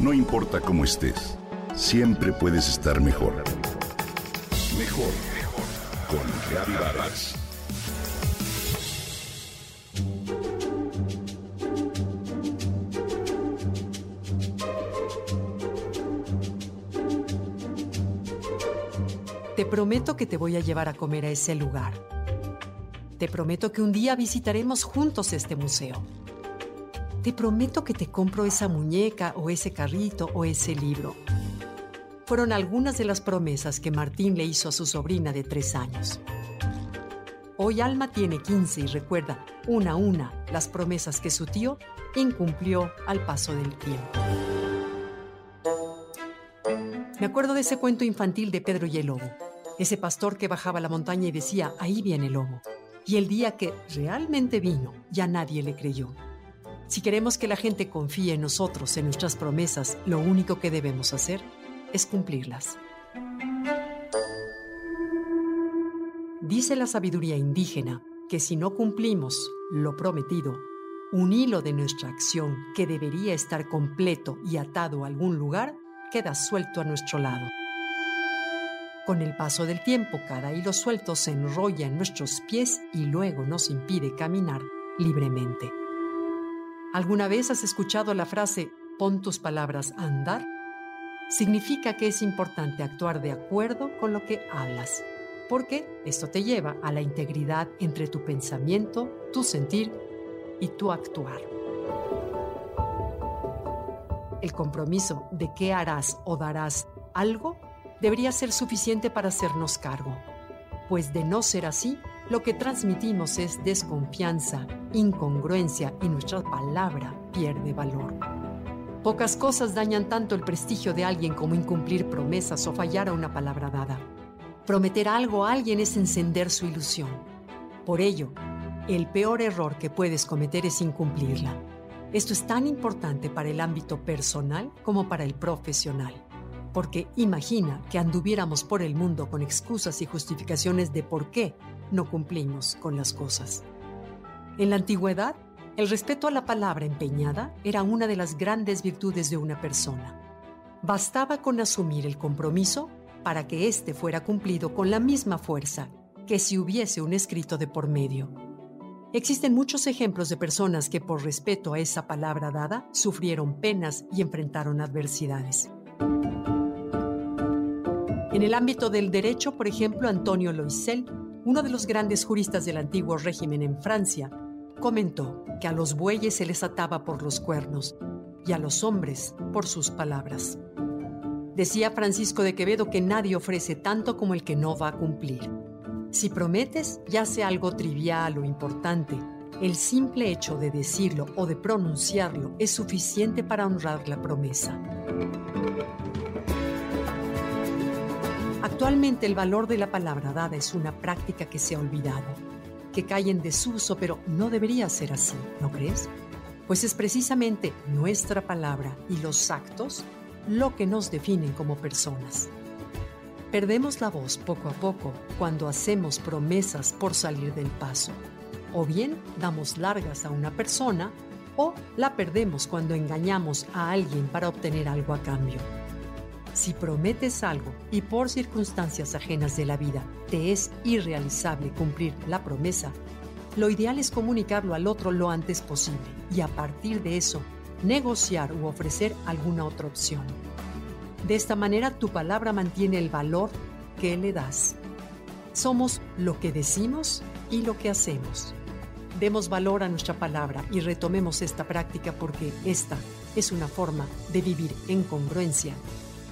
No importa cómo estés, siempre puedes estar mejor. Mejor, mejor. Con Reavivadas. Te prometo que te voy a llevar a comer a ese lugar. Te prometo que un día visitaremos juntos este museo. Te prometo que te compro esa muñeca o ese carrito o ese libro. Fueron algunas de las promesas que Martín le hizo a su sobrina de tres años. Hoy Alma tiene 15 y recuerda una a una las promesas que su tío incumplió al paso del tiempo. Me acuerdo de ese cuento infantil de Pedro y el Lobo, ese pastor que bajaba la montaña y decía, ahí viene el lobo. Y el día que realmente vino, ya nadie le creyó. Si queremos que la gente confíe en nosotros, en nuestras promesas, lo único que debemos hacer es cumplirlas. Dice la sabiduría indígena que si no cumplimos lo prometido, un hilo de nuestra acción que debería estar completo y atado a algún lugar queda suelto a nuestro lado. Con el paso del tiempo, cada hilo suelto se enrolla en nuestros pies y luego nos impide caminar libremente. ¿Alguna vez has escuchado la frase pon tus palabras a andar? Significa que es importante actuar de acuerdo con lo que hablas, porque esto te lleva a la integridad entre tu pensamiento, tu sentir y tu actuar el compromiso de que harás o darás algo debería ser suficiente para hacernos cargo, pues de no ser así, lo que transmitimos es desconfianza, incongruencia y nuestra palabra pierde valor. Pocas cosas dañan tanto el prestigio de alguien como incumplir promesas o fallar a una palabra dada. Prometer algo a alguien es encender su ilusión. Por ello, el peor error que puedes cometer es incumplirla. Esto es tan importante para el ámbito personal como para el profesional, porque imagina que anduviéramos por el mundo con excusas y justificaciones de por qué no cumplimos con las cosas. En la antigüedad, el respeto a la palabra empeñada era una de las grandes virtudes de una persona. Bastaba con asumir el compromiso para que éste fuera cumplido con la misma fuerza que si hubiese un escrito de por medio. Existen muchos ejemplos de personas que por respeto a esa palabra dada sufrieron penas y enfrentaron adversidades. En el ámbito del derecho, por ejemplo, Antonio Loisel, uno de los grandes juristas del antiguo régimen en Francia, comentó que a los bueyes se les ataba por los cuernos y a los hombres por sus palabras. Decía Francisco de Quevedo que nadie ofrece tanto como el que no va a cumplir. Si prometes, ya sea algo trivial o importante, el simple hecho de decirlo o de pronunciarlo es suficiente para honrar la promesa. Actualmente el valor de la palabra dada es una práctica que se ha olvidado, que cae en desuso, pero no debería ser así, ¿no crees? Pues es precisamente nuestra palabra y los actos lo que nos definen como personas. Perdemos la voz poco a poco cuando hacemos promesas por salir del paso. O bien damos largas a una persona o la perdemos cuando engañamos a alguien para obtener algo a cambio. Si prometes algo y por circunstancias ajenas de la vida te es irrealizable cumplir la promesa, lo ideal es comunicarlo al otro lo antes posible y a partir de eso negociar u ofrecer alguna otra opción. De esta manera tu palabra mantiene el valor que le das. Somos lo que decimos y lo que hacemos. Demos valor a nuestra palabra y retomemos esta práctica porque esta es una forma de vivir en congruencia